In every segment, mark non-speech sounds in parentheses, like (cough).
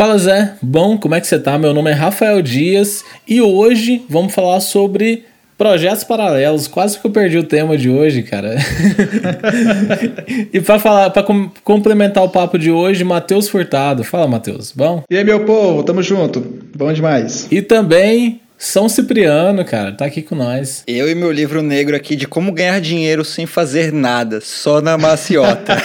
Fala Zé, bom, como é que você tá? Meu nome é Rafael Dias e hoje vamos falar sobre projetos paralelos. Quase que eu perdi o tema de hoje, cara. (laughs) e para falar, para com, complementar o papo de hoje, Matheus Furtado. Fala, Matheus, bom? E aí, meu povo, tamo junto. Bom demais. E também são Cipriano, cara, tá aqui com nós. Eu e meu livro negro aqui de como ganhar dinheiro sem fazer nada, só na maciota.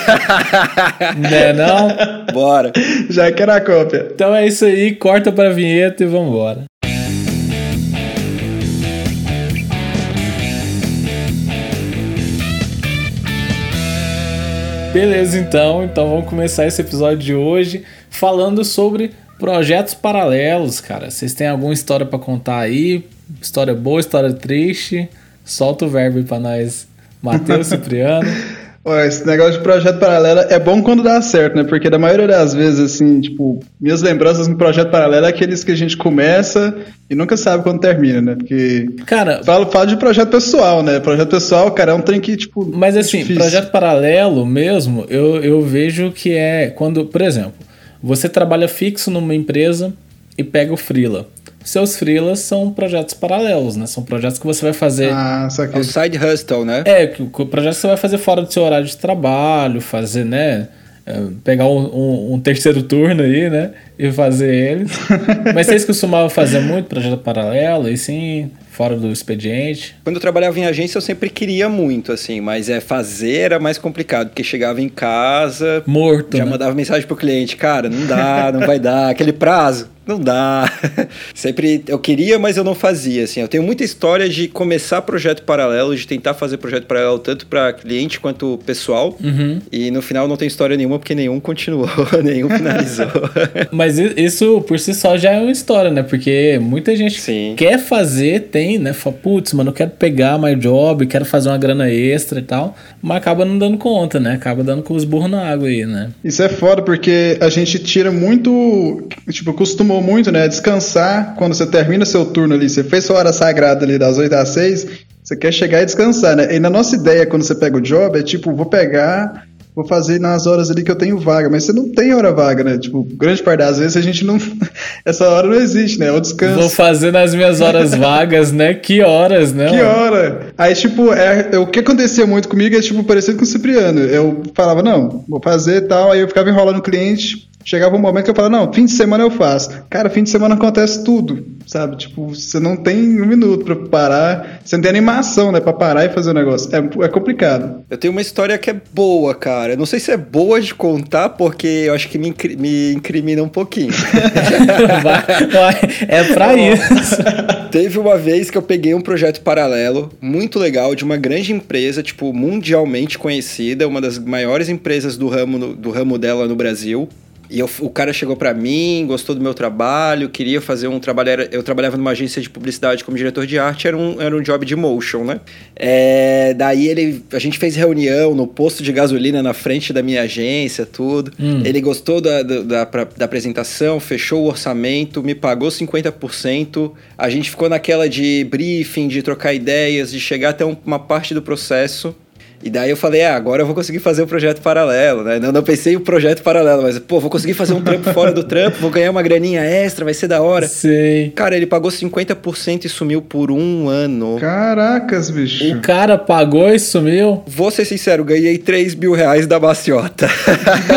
(laughs) né, não? Bora. Já quero a cópia. Então é isso aí, corta pra vinheta e vambora. Beleza, então. Então vamos começar esse episódio de hoje falando sobre projetos paralelos, cara. Vocês têm alguma história para contar aí? História boa, história triste? Solta o verbo aí pra nós, Matheus (laughs) Cipriano. Ué, esse negócio de projeto paralelo é bom quando dá certo, né? Porque da maioria das vezes, assim, tipo, minhas lembranças no projeto paralelo é aqueles que a gente começa e nunca sabe quando termina, né? Porque. Cara. Falo, falo de projeto pessoal, né? Projeto pessoal, cara, é um trem que, tipo. Mas assim, difícil. projeto paralelo mesmo, eu, eu vejo que é quando, por exemplo, você trabalha fixo numa empresa e pega o freela seus freelas são projetos paralelos, né? São projetos que você vai fazer. Ah, só que... É o side hustle, né? É, projetos que você vai fazer fora do seu horário de trabalho, fazer, né? É, pegar um, um, um, terceiro turno aí, né? E fazer eles. (laughs) Mas vocês costumavam fazer muito projeto paralelo, e sim, fora do expediente? Quando eu trabalhava em agência, eu sempre queria muito, assim, mas é fazer era mais complicado, porque chegava em casa. Morto. Já né? mandava mensagem pro cliente, cara, não dá, não vai dar, (laughs) aquele prazo não dá. (laughs) Sempre eu queria, mas eu não fazia. Assim, eu tenho muita história de começar projeto paralelo, de tentar fazer projeto paralelo tanto para cliente quanto pessoal. Uhum. E no final não tem história nenhuma porque nenhum continuou, (laughs) nenhum finalizou. mas isso por si só já é uma história, né? Porque muita gente Sim. quer fazer, tem, né? Fala, putz, mano, eu quero pegar my job, quero fazer uma grana extra e tal, mas acaba não dando conta, né? Acaba dando com os burros na água aí, né? Isso é foda porque a gente tira muito, tipo, costuma muito, né? Descansar quando você termina seu turno ali. Você fez sua hora sagrada ali das 8 às 6, você quer chegar e descansar, né? E na nossa ideia, quando você pega o job, é tipo, vou pegar, vou fazer nas horas ali que eu tenho vaga. Mas você não tem hora vaga, né? Tipo, grande parte das vezes a gente não. (laughs) Essa hora não existe, né? É o descanso. Vou fazer nas minhas horas vagas, né? Que horas, né? Que hora? Aí, tipo, é, é, o que acontecia muito comigo é, tipo, parecido com o Cipriano. Eu falava, não, vou fazer tal, aí eu ficava enrolando o cliente chegava um momento que eu falava, não, fim de semana eu faço. Cara, fim de semana acontece tudo, sabe? Tipo, você não tem um minuto para parar, você não tem animação, né, pra parar e fazer o negócio. É, é complicado. Eu tenho uma história que é boa, cara. Eu não sei se é boa de contar, porque eu acho que me, incri me incrimina um pouquinho. (laughs) é pra isso. (laughs) Teve uma vez que eu peguei um projeto paralelo, muito legal, de uma grande empresa, tipo, mundialmente conhecida, uma das maiores empresas do ramo, do ramo dela no Brasil. E eu, o cara chegou para mim, gostou do meu trabalho, queria fazer um trabalho. Era, eu trabalhava numa agência de publicidade como diretor de arte, era um, era um job de motion, né? É, daí ele, a gente fez reunião no posto de gasolina na frente da minha agência, tudo. Hum. Ele gostou da, da, da, da, apresentação, fechou o orçamento, me pagou 50%. A gente ficou naquela de briefing, de trocar ideias, de chegar até uma parte do processo. E daí eu falei, ah, agora eu vou conseguir fazer o um projeto paralelo, né? Não, não pensei em um projeto paralelo, mas, pô, vou conseguir fazer um trampo fora do trampo, vou ganhar uma graninha extra, vai ser da hora. Sei. Cara, ele pagou 50% e sumiu por um ano. Caracas, bicho. O cara pagou e sumiu? Vou ser sincero, ganhei 3 mil reais da maciota.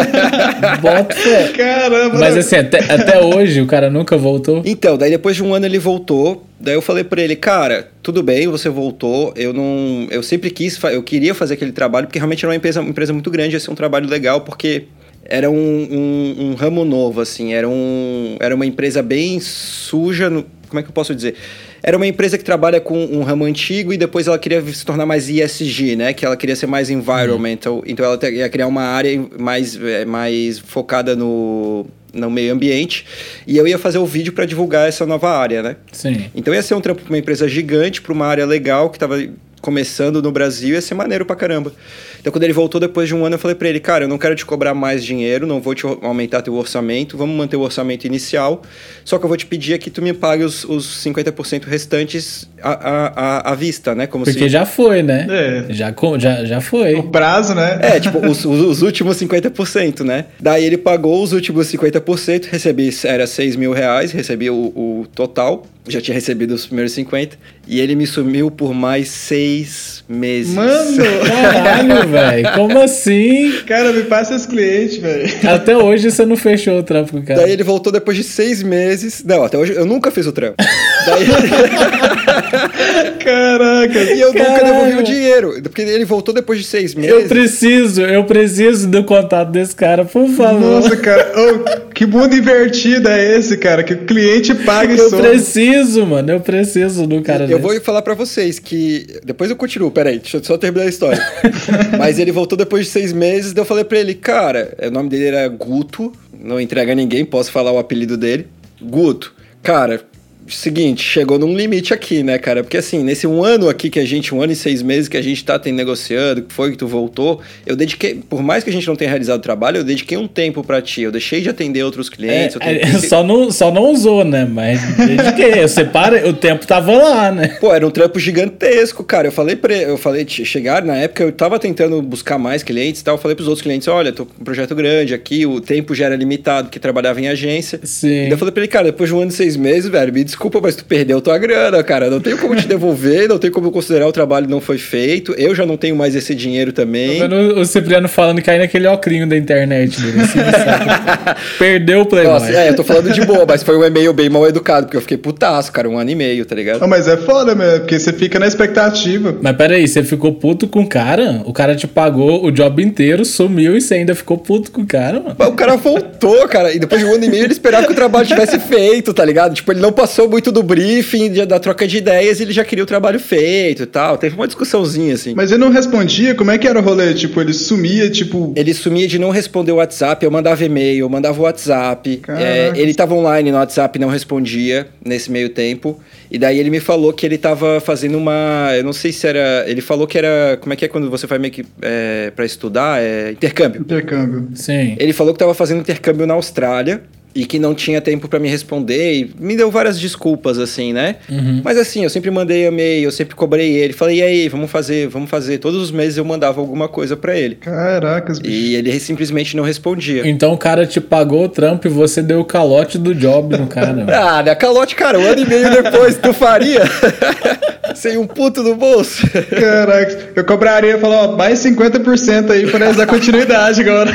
(laughs) Bota Caramba. Mas assim, até, até hoje o cara nunca voltou? Então, daí depois de um ano ele voltou, Daí eu falei para ele, cara, tudo bem, você voltou. Eu não, eu sempre quis, eu queria fazer aquele trabalho porque realmente era uma empresa, uma empresa muito grande, ia ser um trabalho legal porque era um, um, um ramo novo, assim, era um, era uma empresa bem suja, no, como é que eu posso dizer? Era uma empresa que trabalha com um ramo antigo e depois ela queria se tornar mais ESG, né? Que ela queria ser mais environmental. Uhum. Então ela ia criar uma área mais, é, mais focada no, no meio ambiente, e eu ia fazer o vídeo para divulgar essa nova área, né? Sim. Então ia ser um trampo para uma empresa gigante, para uma área legal que estava começando no Brasil, ia ser maneiro pra caramba. Então, quando ele voltou depois de um ano, eu falei pra ele, cara, eu não quero te cobrar mais dinheiro, não vou te aumentar teu orçamento, vamos manter o orçamento inicial, só que eu vou te pedir é que tu me pague os, os 50% restantes à, à, à, vista, né? Como Porque se... já foi, né? É. Já, já, já foi. O prazo, né? É, tipo, os, os últimos 50%, né? Daí ele pagou os últimos 50%, recebi, era 6 mil reais, recebi o, o total, já tinha recebido os primeiros 50, e ele me sumiu por mais seis meses. Mano! (laughs) Caralho, velho. Como assim? Cara, me passa esse cliente, velho. Até hoje você não fechou o trampo com o cara. Daí ele voltou depois de seis meses. Não, até hoje eu nunca fiz o trampo. Daí (laughs) Caraca. E eu Caraca. nunca devolvi o dinheiro. Porque ele voltou depois de seis meses. Eu preciso, eu preciso do contato desse cara, por favor. Nossa, cara. Oh, que mundo invertido é esse, cara? Que o cliente pague Eu preciso, mano. Eu preciso do cara Eu desse. vou falar para vocês que. Depois eu continuo, peraí, deixa eu só terminar a história. (laughs) Mas ele voltou depois de seis meses, daí eu falei pra ele, cara, o nome dele era Guto, não entrega ninguém, posso falar o apelido dele. Guto, cara, seguinte, chegou num limite aqui, né, cara? Porque assim, nesse um ano aqui que a gente, um ano e seis meses que a gente tá tem negociando, que foi que tu voltou, eu dediquei, por mais que a gente não tenha realizado o trabalho, eu dediquei um tempo para ti. Eu deixei de atender outros clientes. É, é, só, não, só não usou, né? Mas dediquei. eu separa, o tempo tava lá, né? Pô, era um trampo gigantesco, cara. Eu falei pra eu falei, chegar na época, eu tava tentando buscar mais clientes e tal. Eu falei pros outros clientes: olha, tô com um projeto grande aqui, o tempo já era limitado, que trabalhava em agência. Sim. E eu falei pra ele, cara, depois de um ano e seis meses, velho, me desculpa, mas tu perdeu tua grana, cara. Não tenho como te (laughs) devolver, não tenho como considerar o trabalho não foi feito. Eu já não tenho mais esse dinheiro também. O Cipriano falando que aí naquele ocrinho da internet dele. Assim, (laughs) Perdeu o Playboy. Nossa, é, eu tô falando de boa, mas foi um e-mail bem mal educado, porque eu fiquei putaço, cara, um ano e meio, tá ligado? Não, mas é foda mesmo, porque você fica na expectativa. Mas peraí, você ficou puto com o cara? O cara te pagou o job inteiro, sumiu e você ainda ficou puto com o cara, mano? Mas o cara voltou, cara, e depois de um ano e meio ele esperava que o trabalho tivesse feito, tá ligado? Tipo, ele não passou muito do briefing, da troca de ideias, ele já queria o trabalho feito e tal. Teve uma discussãozinha, assim. Mas ele não respondia? Como é que era o rolê? Tipo, ele sumia, tipo... Ele sumia de não responder o WhatsApp, eu mandava e-mail, eu mandava o WhatsApp. É, ele tava online no WhatsApp e não respondia nesse meio tempo. E daí ele me falou que ele tava fazendo uma... Eu não sei se era... Ele falou que era... Como é que é quando você vai meio que... É, pra estudar? É intercâmbio. Intercâmbio. Sim. Ele falou que tava fazendo intercâmbio na Austrália e que não tinha tempo para me responder e me deu várias desculpas assim, né? Uhum. Mas assim, eu sempre mandei e-mail, eu sempre cobrei ele, falei: "E aí, vamos fazer, vamos fazer". Todos os meses eu mandava alguma coisa para ele. Caracas, bicho. E ele simplesmente não respondia. Então o cara te pagou o trampo e você deu o calote do job no cara. (laughs) ah, né? Calote, cara, um ano e meio depois tu faria. (laughs) Sem um puto no bolso. Caraca, eu cobraria, falar, ó, mais 50% aí para dar continuidade agora.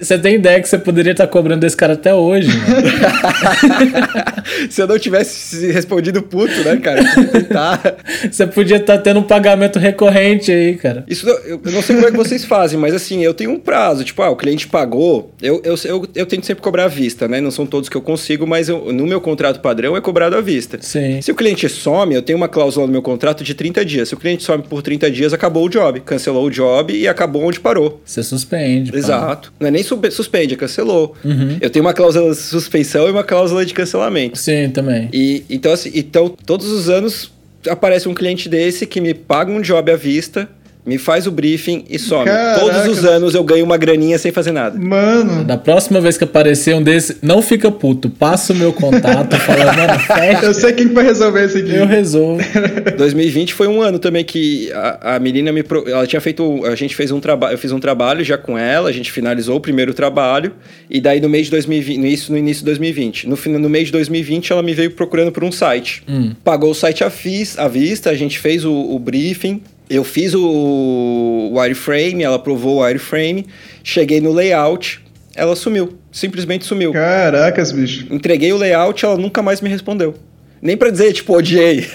Você tem ideia que você poderia estar cobrando desse cara até hoje, (laughs) Se eu não tivesse respondido puto, né, cara? (laughs) Você podia estar tendo um pagamento recorrente aí, cara. Isso eu, eu não sei como é que vocês fazem, mas assim, eu tenho um prazo. Tipo, ah, o cliente pagou, eu, eu, eu, eu tento sempre cobrar à vista, né? Não são todos que eu consigo, mas eu, no meu contrato padrão é cobrado à vista. Sim. Se o cliente some, eu tenho uma cláusula no meu contrato de 30 dias. Se o cliente some por 30 dias, acabou o job. Cancelou o job e acabou onde parou. Você suspende. Exato. Pá. Não é nem suspende, é cancelou. Uhum. Eu tenho uma cláusula de suspensão e uma cláusula de cancelamento. Sim, também. E, então, assim, então, todos os anos aparece um cliente desse que me paga um job à vista me faz o briefing e some. Caraca. Todos os anos eu ganho uma graninha sem fazer nada. Mano. Da próxima vez que aparecer um desses, não fica puto. Passa o meu contato, (laughs) fala, mano, fecha. Eu sei quem vai resolver esse aqui. Eu resolvo. (laughs) 2020 foi um ano também que a, a menina me. Ela tinha feito. A gente fez um trabalho. Eu fiz um trabalho já com ela, a gente finalizou o primeiro trabalho. E daí no mês de 2020. No início, no início de 2020. No, no mês de 2020, ela me veio procurando por um site. Hum. Pagou o site à, à vista, a gente fez o, o briefing eu fiz o wireframe, ela aprovou o wireframe, cheguei no layout, ela sumiu. Simplesmente sumiu. Caracas, bicho. Entreguei o layout, ela nunca mais me respondeu. Nem pra dizer, tipo, odiei.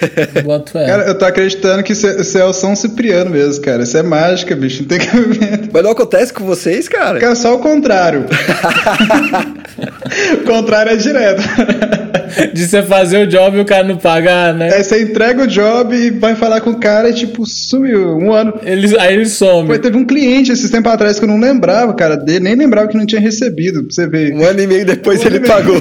cara, eu tô acreditando que você é o São Cipriano mesmo, cara. Isso é mágica, bicho. Não tem (laughs) cabimento. Mas não acontece com vocês, cara? Cara, só o contrário. (laughs) o contrário é direto. De você fazer o job e o cara não pagar, né? Aí você entrega o job e vai falar com o cara e, tipo, sumiu um ano. Ele, aí ele some. Pô, teve um cliente esses tempos atrás que eu não lembrava, cara, dele, nem lembrava que não tinha recebido, pra você ver. Um ano e meio depois um ele pagou. (laughs)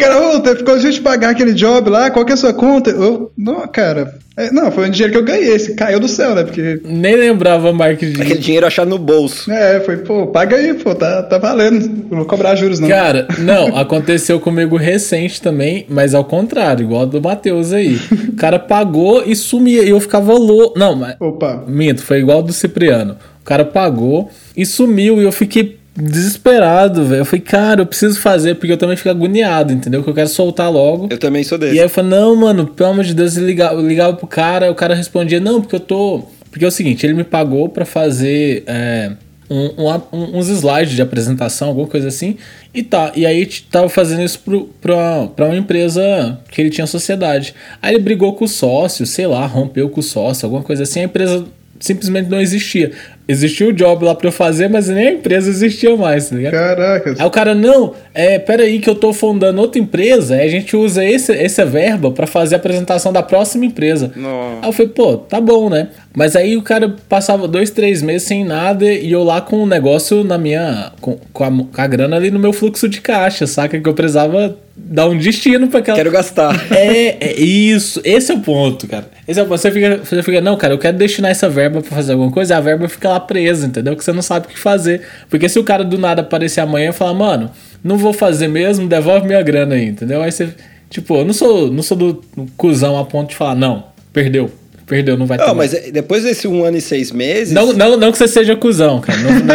cara, ô, ficou a gente pagar aquele job lá, qual que é a sua conta? Eu, não, cara. É, não, foi um dinheiro que eu ganhei, esse caiu do céu, né? Porque. Nem lembrava mais que Aquele dinheiro achado no bolso. É, foi, pô, paga aí, pô, tá, tá valendo. Não vou cobrar juros, não. Cara, (laughs) não, aconteceu comigo recente também, mas ao contrário, igual do Matheus aí. O cara pagou e sumia, e eu ficava louco. Não, mas. Opa. Minto, foi igual do Cipriano. O cara pagou e sumiu, e eu fiquei desesperado, velho. Eu falei, cara, eu preciso fazer, porque eu também fico agoniado, entendeu? Que eu quero soltar logo. Eu também sou desse. E aí eu falei, não, mano, pelo amor de Deus, eu ligava, eu ligava pro cara, o cara respondia, não, porque eu tô. Porque é o seguinte, ele me pagou pra fazer é, um, um, uns slides de apresentação, alguma coisa assim. E tá, e aí tava fazendo isso pro, pra, pra uma empresa que ele tinha sociedade. Aí ele brigou com o sócio, sei lá, rompeu com o sócio, alguma coisa assim, a empresa simplesmente não existia. Existia o job lá pra eu fazer, mas nem a empresa existia mais, tá ligado? Caraca. Aí o cara, não, é, peraí que eu tô fundando outra empresa, aí a gente usa esse, essa verba para fazer a apresentação da próxima empresa. Nossa. Aí eu falei, pô, tá bom, né? Mas aí o cara passava dois, três meses sem nada e eu lá com o negócio na minha. com, com, a, com a grana ali no meu fluxo de caixa, saca? Que eu precisava dar um destino para aquela. Quero gastar. (laughs) É, é isso. Esse é o ponto, cara. Esse é o ponto. Você fica, você fica, não, cara, eu quero destinar essa verba para fazer alguma coisa, a verba fica lá presa, entendeu? Que você não sabe o que fazer. Porque se o cara do nada aparecer amanhã e falar, mano, não vou fazer mesmo, devolve minha grana aí, entendeu? Aí você, tipo, eu não sou, não sou do cuzão a ponto de falar, não, perdeu. Perdeu, não vai ter. Não, mas depois desse um ano e seis meses. Não, não, não que você seja cuzão, cara. Não, não,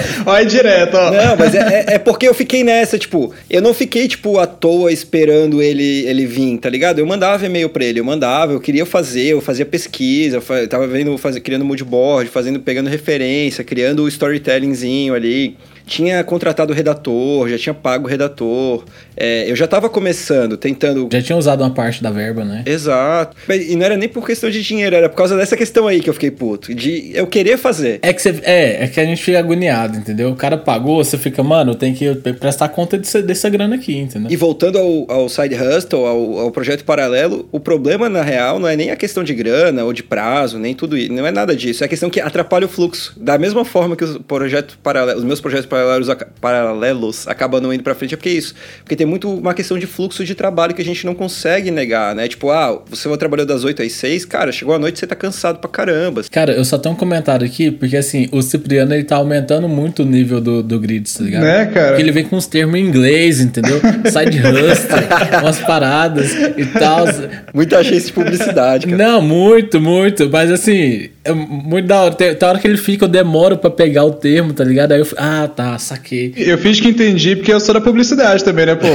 (laughs) Olha direto, ó. Não, mas é, é, é porque eu fiquei nessa, tipo, eu não fiquei, tipo, à toa esperando ele, ele vir, tá ligado? Eu mandava e-mail pra ele, eu mandava, eu queria fazer, eu fazia pesquisa, eu fa- tava vendo, fazer, criando moodboard, fazendo, pegando referência, criando o storytellingzinho ali. Tinha contratado o redator, já tinha pago o redator. É, eu já tava começando, tentando Já tinha usado uma parte da verba, né? Exato. E não era nem por questão de dinheiro, era por causa dessa questão aí que eu fiquei puto. De eu querer fazer. É que, você, é, é que a gente fica agoniado, entendeu? O cara pagou, você fica, mano, tem que prestar conta dessa, dessa grana aqui, entendeu? E voltando ao, ao side hustle, ao, ao projeto paralelo, o problema na real não é nem a questão de grana ou de prazo, nem tudo isso. Não é nada disso. É a questão que atrapalha o fluxo. Da mesma forma que os projetos paralelos, os meus projetos paralelos, paralelos acabam não indo pra frente, é porque é isso. Porque tem muito uma questão de fluxo de trabalho que a gente não consegue negar, né? Tipo, ah, você vai trabalhar das 8 às 6, cara, chegou a noite você tá cansado pra caramba. Cara, eu só tenho um comentário aqui, porque assim, o Cipriano ele tá aumentando muito o nível do, do grid, tá ligado? Né, cara? Porque ele vem com uns termos em inglês, entendeu? (laughs) Side hustle, umas paradas e tal. Muita agência de publicidade, cara. Não, muito, muito. Mas assim, é muito da hora. Tem, tem hora que ele fica, eu demoro pra pegar o termo, tá ligado? Aí eu fico, ah, tá, saquei. Eu fiz que entendi porque eu sou da publicidade também, né, pô?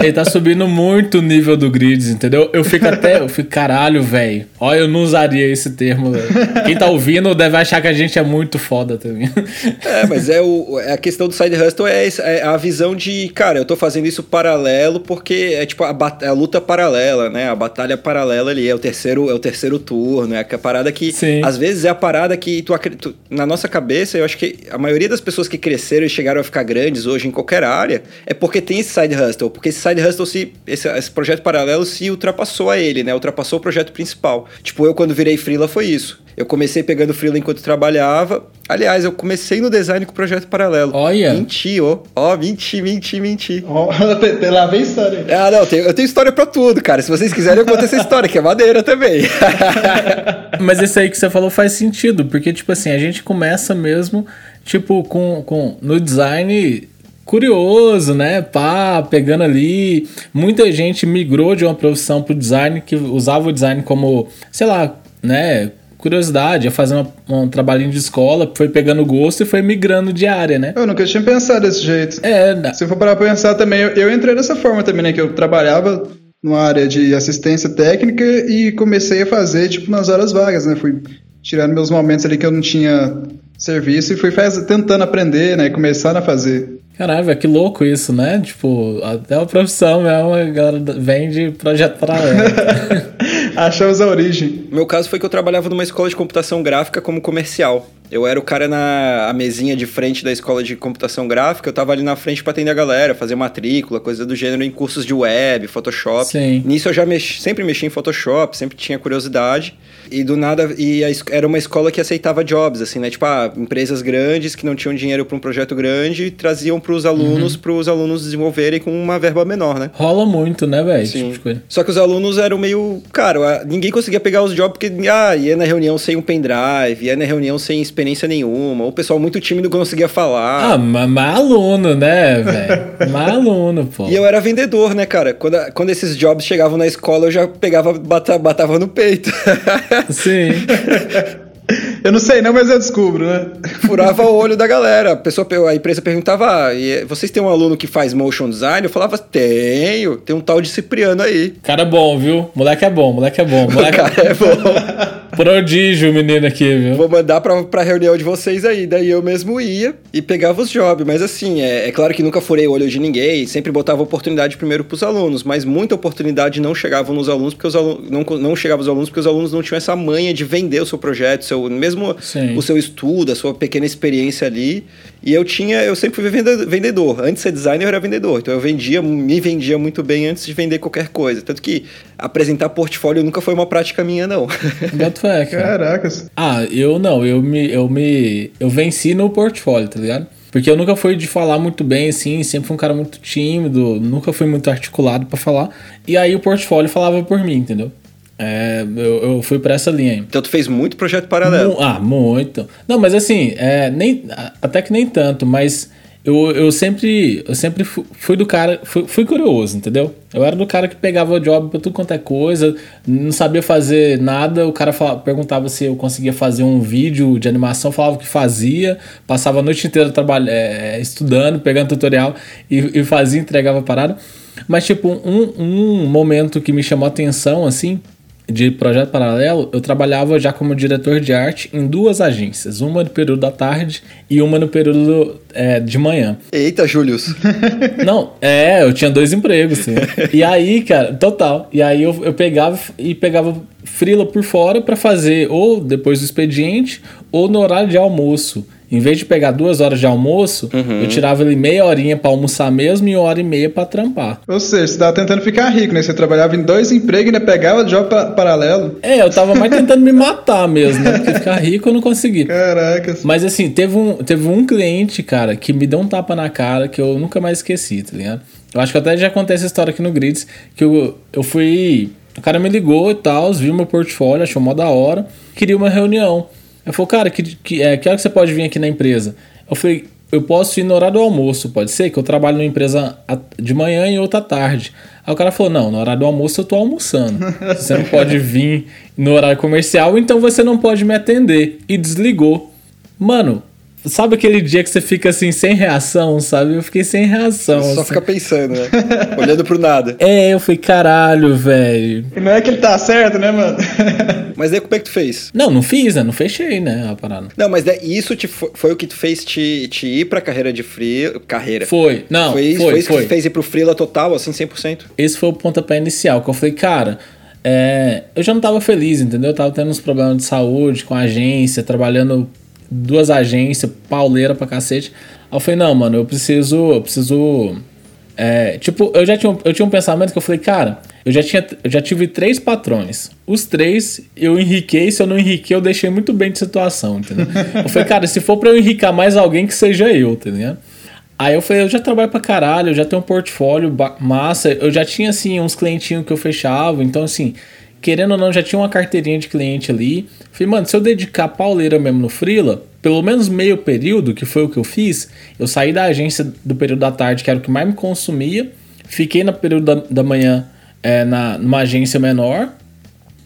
Ele tá subindo muito o nível do Grids, entendeu? Eu fico até, eu fico, caralho, velho. Olha, eu não usaria esse termo, velho. Quem tá ouvindo deve achar que a gente é muito foda também. É, mas é, o, é a questão do side hustle é, é a visão de, cara, eu tô fazendo isso paralelo porque é tipo a, bat- a luta paralela, né? A batalha paralela ali, é o terceiro, é o terceiro turno, é a parada que Sim. às vezes é a parada que tu, tu- na nossa cabeça, eu acho que a maioria das pessoas que cresceram e chegaram a ficar grandes hoje em qualquer área é porque tem esse side hustle, porque esse side hustle se esse, esse projeto paralelo se ultrapassou a ele, né? Ultrapassou o projeto principal. Tipo, eu quando virei freela foi isso. Eu comecei pegando freela enquanto trabalhava. Aliás, eu comecei no design com o projeto paralelo. Olha. Menti, ó. Ó, menti, menti, menti. (laughs) Tem- lá vem história. Ah, não, tem- eu tenho história pra tudo, cara. Se vocês quiserem, eu conto essa história, que é maneira também. (laughs) Mas esse aí que você falou faz sentido, porque, tipo assim, a gente começa mesmo, tipo, com, com no design curioso, né? Pá, pegando ali. Muita gente migrou de uma profissão pro design que usava o design como, sei lá, né? Curiosidade, ia fazer uma- um trabalhinho de escola, foi pegando gosto e foi migrando de área, né? Eu nunca tinha pensado desse jeito. É, da- Se eu for parar pra pensar também, eu, eu entrei dessa forma também, né? Que eu trabalhava numa área de assistência técnica e comecei a fazer, tipo, nas horas vagas, né? Fui tirando meus momentos ali que eu não tinha serviço e fui faz, tentando aprender, né? E começando a fazer. Caralho, que louco isso, né? Tipo, até a profissão mesmo, a galera vem de projeto paralelo. (laughs) Achamos a origem. Meu caso foi que eu trabalhava numa escola de computação gráfica como comercial. Eu era o cara na mesinha de frente da escola de computação gráfica, eu tava ali na frente pra atender a galera, fazer matrícula, coisa do gênero em cursos de web, Photoshop. Sim. Nisso eu já mexi, sempre mexi em Photoshop, sempre tinha curiosidade. E do nada, e a, era uma escola que aceitava jobs, assim, né? Tipo, ah, empresas grandes que não tinham dinheiro para um projeto grande traziam para os alunos, uhum. para os alunos desenvolverem com uma verba menor, né? Rola muito, né, velho? Sim. Tipo Só que os alunos eram meio. Cara, ninguém conseguia pegar os jobs porque, ah, ia na reunião sem um pendrive, ia na reunião sem experiência nenhuma, ou o pessoal muito tímido conseguia falar. Ah, mas, mas aluno, né, velho? mas aluno, pô. E eu era vendedor, né, cara? Quando, quando esses jobs chegavam na escola, eu já pegava, batava, batava no peito. (laughs) Sim. Eu não sei não, mas eu descubro, né? Furava o olho da (laughs) galera. A, pessoa, a empresa perguntava, ah, vocês têm um aluno que faz motion design? Eu falava, tenho. Tem um tal de Cipriano aí. Cara bom, viu? Moleque é bom, moleque é bom. Moleque... (laughs) O cara é bom. Prodígio, menino aqui, viu? Vou mandar pra, pra reunião de vocês aí. Daí eu mesmo ia e pegava os jobs. Mas assim, é, é claro que nunca furei o olho de ninguém. Sempre botava oportunidade primeiro pros alunos. Mas muita oportunidade não chegava nos alunos, porque os alunos... Não, não chegava aos alunos porque os alunos não tinham essa manha de vender o seu projeto, seu, mesmo Sim. o seu estudo, a sua pequena experiência ali. E eu tinha, eu sempre fui vendedor. Antes de ser designer, eu era vendedor. Então eu vendia, me vendia muito bem antes de vender qualquer coisa. Tanto que apresentar portfólio nunca foi uma prática minha, não. Gato é, cara. Caracas. Ah, eu não, eu me, eu me. Eu venci no portfólio, tá ligado? Porque eu nunca fui de falar muito bem, assim, sempre fui um cara muito tímido, nunca fui muito articulado para falar. E aí o portfólio falava por mim, entendeu? É, eu, eu fui para essa linha aí. Então tu fez muito projeto paralelo? ah, muito. Não, mas assim, é, nem, até que nem tanto, mas eu, eu sempre, eu sempre fui, do cara, fui, fui, curioso, entendeu? Eu era do cara que pegava o job pra tudo quanto é coisa, não sabia fazer nada, o cara falava, perguntava se eu conseguia fazer um vídeo de animação, falava que fazia, passava a noite inteira trabalhando, é, estudando, pegando tutorial e, e fazia, entregava a parada. Mas, tipo, um, um momento que me chamou a atenção, assim, de projeto paralelo, eu trabalhava já como diretor de arte em duas agências, uma no período da tarde e uma no período é, de manhã. Eita, Július! (laughs) Não, é, eu tinha dois empregos, sim. E aí, cara, total. E aí eu, eu pegava e pegava frila por fora para fazer ou depois do expediente ou no horário de almoço. Em vez de pegar duas horas de almoço, uhum. eu tirava ali meia horinha para almoçar mesmo e uma hora e meia para trampar. Ou seja, você tava tentando ficar rico, né? Você trabalhava em dois empregos e ainda pegava job paralelo. É, eu tava mais tentando me matar mesmo, né? Porque ficar rico eu não consegui. Caraca. Mas assim, teve um, teve um cliente, cara, que me deu um tapa na cara que eu nunca mais esqueci, tá ligado? Eu acho que até já contei essa história aqui no Grids, que eu, eu fui... O cara me ligou e tal, viu meu portfólio, achou mó da hora, queria uma reunião. Eu falei, cara, que, que, é, que hora que você pode vir aqui na empresa? Eu falei, eu posso ir no horário do almoço, pode ser? Que eu trabalho numa empresa de manhã e outra tarde. Aí o cara falou: não, no horário do almoço eu tô almoçando. Você não pode vir no horário comercial, então você não pode me atender. E desligou. Mano, Sabe aquele dia que você fica assim, sem reação, sabe? Eu fiquei sem reação. Só assim. fica pensando, né? Olhando pro nada. É, eu falei, caralho, velho. E não é que ele tá certo, né, mano? (laughs) mas daí como é que tu fez? Não, não fiz, né? Não fechei, né? A parada. Não, mas daí, isso te, foi o que tu fez te, te ir pra carreira de free. Carreira. Foi, não. Foi, foi, foi isso foi. que fez ir pro freela total, assim, 100%? Esse foi o pontapé inicial, que eu falei, cara. É, eu já não tava feliz, entendeu? Eu tava tendo uns problemas de saúde com a agência, trabalhando duas agências, pauleira pra cacete. Aí eu falei, não, mano, eu preciso. Eu preciso. É, tipo, eu já tinha, eu tinha um pensamento que eu falei, cara, eu já, tinha, eu já tive três patrões. Os três eu enriquei, se eu não enriquei, eu deixei muito bem de situação, entendeu? (laughs) eu falei, cara, se for pra eu enricar mais alguém, que seja eu, entendeu? Aí eu falei, eu já trabalho pra caralho, eu já tenho um portfólio massa, eu já tinha, assim, uns clientinhos que eu fechava, então, assim, querendo ou não, já tinha uma carteirinha de cliente ali. Falei, mano, se eu dedicar pauleira mesmo no Freela, pelo menos meio período, que foi o que eu fiz, eu saí da agência do período da tarde, que era o que mais me consumia, fiquei no período da, da manhã é, na, numa agência menor,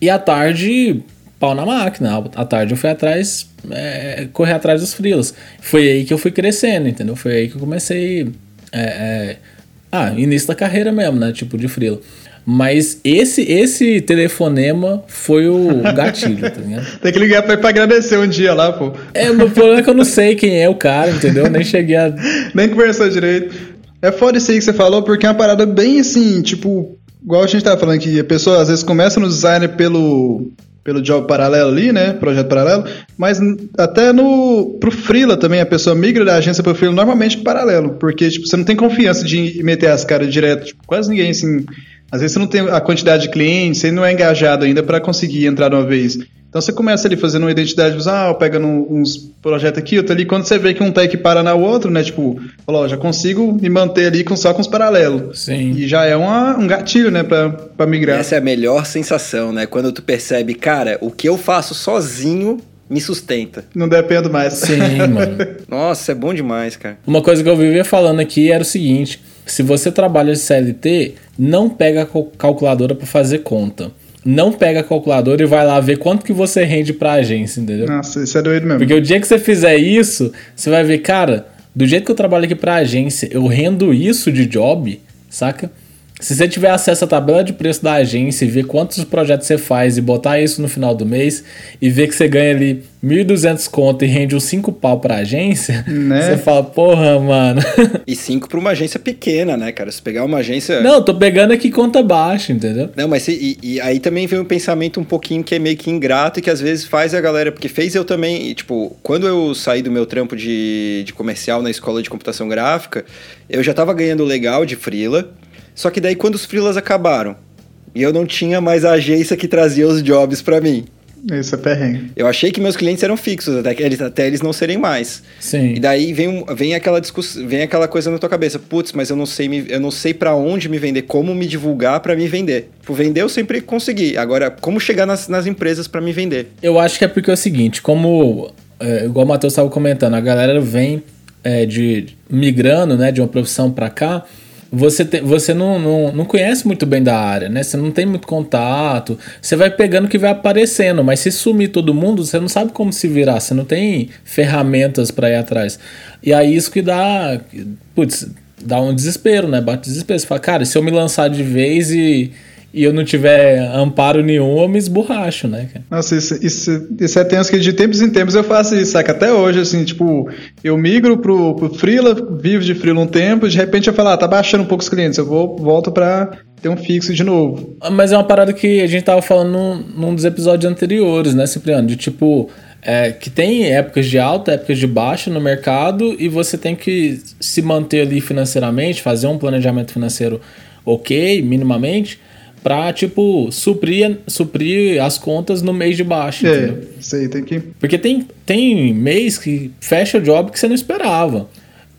e à tarde, pau na máquina. À tarde eu fui atrás, é, correr atrás dos freelas. Foi aí que eu fui crescendo, entendeu? Foi aí que eu comecei. É, é ah, início da carreira mesmo, né? Tipo de freela. Mas esse esse telefonema foi o gatilho, tá ligado? (laughs) Tem que ligar pra, pra agradecer um dia lá, pô. É, o problema é que eu não sei quem é o cara, entendeu? Nem cheguei a. (laughs) Nem conversou direito. É foda isso aí que você falou, porque é uma parada bem assim, tipo, igual a gente tava falando aqui, a pessoa às vezes começa no designer pelo pelo job paralelo ali, né? Projeto paralelo. Mas até no pro Freela também, a pessoa migra da agência pro Freela normalmente paralelo. Porque, tipo, você não tem confiança de meter as caras direto. Tipo, quase ninguém, assim. Às vezes você não tem a quantidade de clientes, você não é engajado ainda para conseguir entrar de uma vez. Então você começa ali fazendo uma identidade visual, pegando uns projetos aqui, outro ali. Quando você vê que um tá equiparando o outro, né? Tipo, falou, já consigo me manter ali com, só com os paralelos. Sim. E já é uma, um gatilho, né, pra, pra migrar. Essa é a melhor sensação, né? Quando tu percebe, cara, o que eu faço sozinho me sustenta. Não dependo mais. Sim, mano. (laughs) Nossa, é bom demais, cara. Uma coisa que eu vivia falando aqui era o seguinte: se você trabalha de CLT, não pega a calculadora para fazer conta não pega a calculadora e vai lá ver quanto que você rende pra agência, entendeu? Nossa, isso é doido mesmo. Porque o dia que você fizer isso, você vai ver, cara, do jeito que eu trabalho aqui pra agência, eu rendo isso de job, saca? Se você tiver acesso à tabela de preço da agência e ver quantos projetos você faz e botar isso no final do mês e ver que você ganha ali 1.200 conto e rende uns 5 pau pra agência, né? você fala, porra, mano. (laughs) E 5 pra uma agência pequena, né, cara? Se pegar uma agência. Não, tô pegando aqui conta baixa, entendeu? Não, mas e, e aí também vem um pensamento um pouquinho que é meio que ingrato e que às vezes faz a galera. Porque fez eu também, tipo, quando eu saí do meu trampo de, de comercial na escola de computação gráfica, eu já tava ganhando legal de Freela. Só que daí quando os freelas acabaram e eu não tinha mais a agência que trazia os jobs para mim. Isso é perrengue. Eu achei que meus clientes eram fixos, até, que eles, até eles não serem mais. Sim. E daí vem, vem, aquela discussão, vem aquela coisa na tua cabeça, putz, mas eu não sei, me, eu não sei para onde me vender, como me divulgar para me vender. Tipo, vender eu sempre consegui. Agora, como chegar nas, nas empresas para me vender? Eu acho que é porque é o seguinte, como é, igual o Matheus estava comentando, a galera vem é, de migrando, né, de uma profissão para cá você, te, você não, não, não conhece muito bem da área, né? Você não tem muito contato. Você vai pegando o que vai aparecendo, mas se sumir todo mundo, você não sabe como se virar. Você não tem ferramentas para ir atrás. E aí isso que dá. Putz, dá um desespero, né? Bate desespero. Você fala, cara, se eu me lançar de vez e e eu não tiver amparo nenhum, eu me esborracho, né, cara? Nossa, isso, isso, isso é tenso que de tempos em tempos eu faço isso, saca? Até hoje, assim, tipo, eu migro pro, pro Freela, vivo de Freela um tempo, de repente eu falo, ah, tá baixando um pouco os clientes, eu vou, volto pra ter um fixo de novo. Mas é uma parada que a gente tava falando num, num dos episódios anteriores, né, Cipriano? De tipo, é, que tem épocas de alta, épocas de baixa no mercado e você tem que se manter ali financeiramente, fazer um planejamento financeiro ok, minimamente, pra, tipo, suprir, suprir as contas no mês de baixo. É, entendeu? aí tem que. Porque tem, tem mês que fecha o job que você não esperava.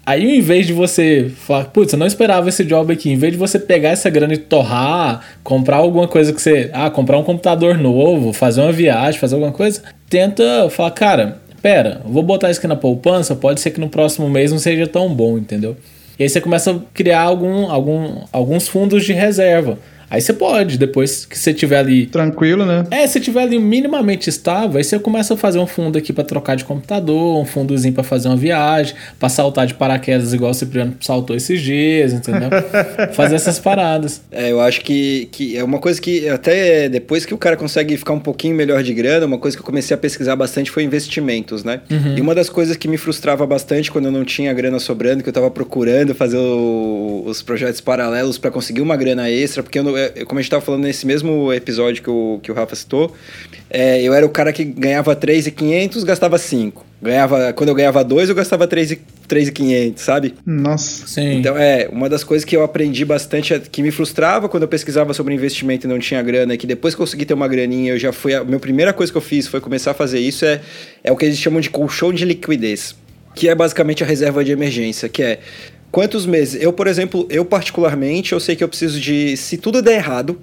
Aí, em vez de você falar, putz, eu não esperava esse job aqui, em vez de você pegar essa grana e torrar, comprar alguma coisa que você. Ah, comprar um computador novo, fazer uma viagem, fazer alguma coisa, tenta falar, cara, pera, vou botar isso aqui na poupança, pode ser que no próximo mês não seja tão bom, entendeu? E aí você começa a criar algum, algum, alguns fundos de reserva. Aí você pode, depois que você tiver ali. Tranquilo, né? É, se tiver ali minimamente estável, aí você começa a fazer um fundo aqui para trocar de computador, um fundozinho para fazer uma viagem, pra saltar de paraquedas igual o Cipriano saltou esses dias, entendeu? (laughs) fazer essas paradas. É, eu acho que, que é uma coisa que até depois que o cara consegue ficar um pouquinho melhor de grana, uma coisa que eu comecei a pesquisar bastante foi investimentos, né? Uhum. E uma das coisas que me frustrava bastante quando eu não tinha grana sobrando, que eu tava procurando fazer o, os projetos paralelos para conseguir uma grana extra, porque eu não, como a gente estava falando nesse mesmo episódio que o, que o Rafa citou, é, eu era o cara que ganhava 3,500, gastava 5. Ganhava, quando eu ganhava 2, eu gastava 3,500, sabe? Nossa. Sim. Então, é, uma das coisas que eu aprendi bastante, é, que me frustrava quando eu pesquisava sobre investimento e não tinha grana, é que depois que eu consegui ter uma graninha, eu já fui. A minha primeira coisa que eu fiz foi começar a fazer isso, é, é o que eles chamam de colchão de liquidez. Que é basicamente a reserva de emergência, que é Quantos meses? Eu, por exemplo, eu particularmente, eu sei que eu preciso de. Se tudo der errado,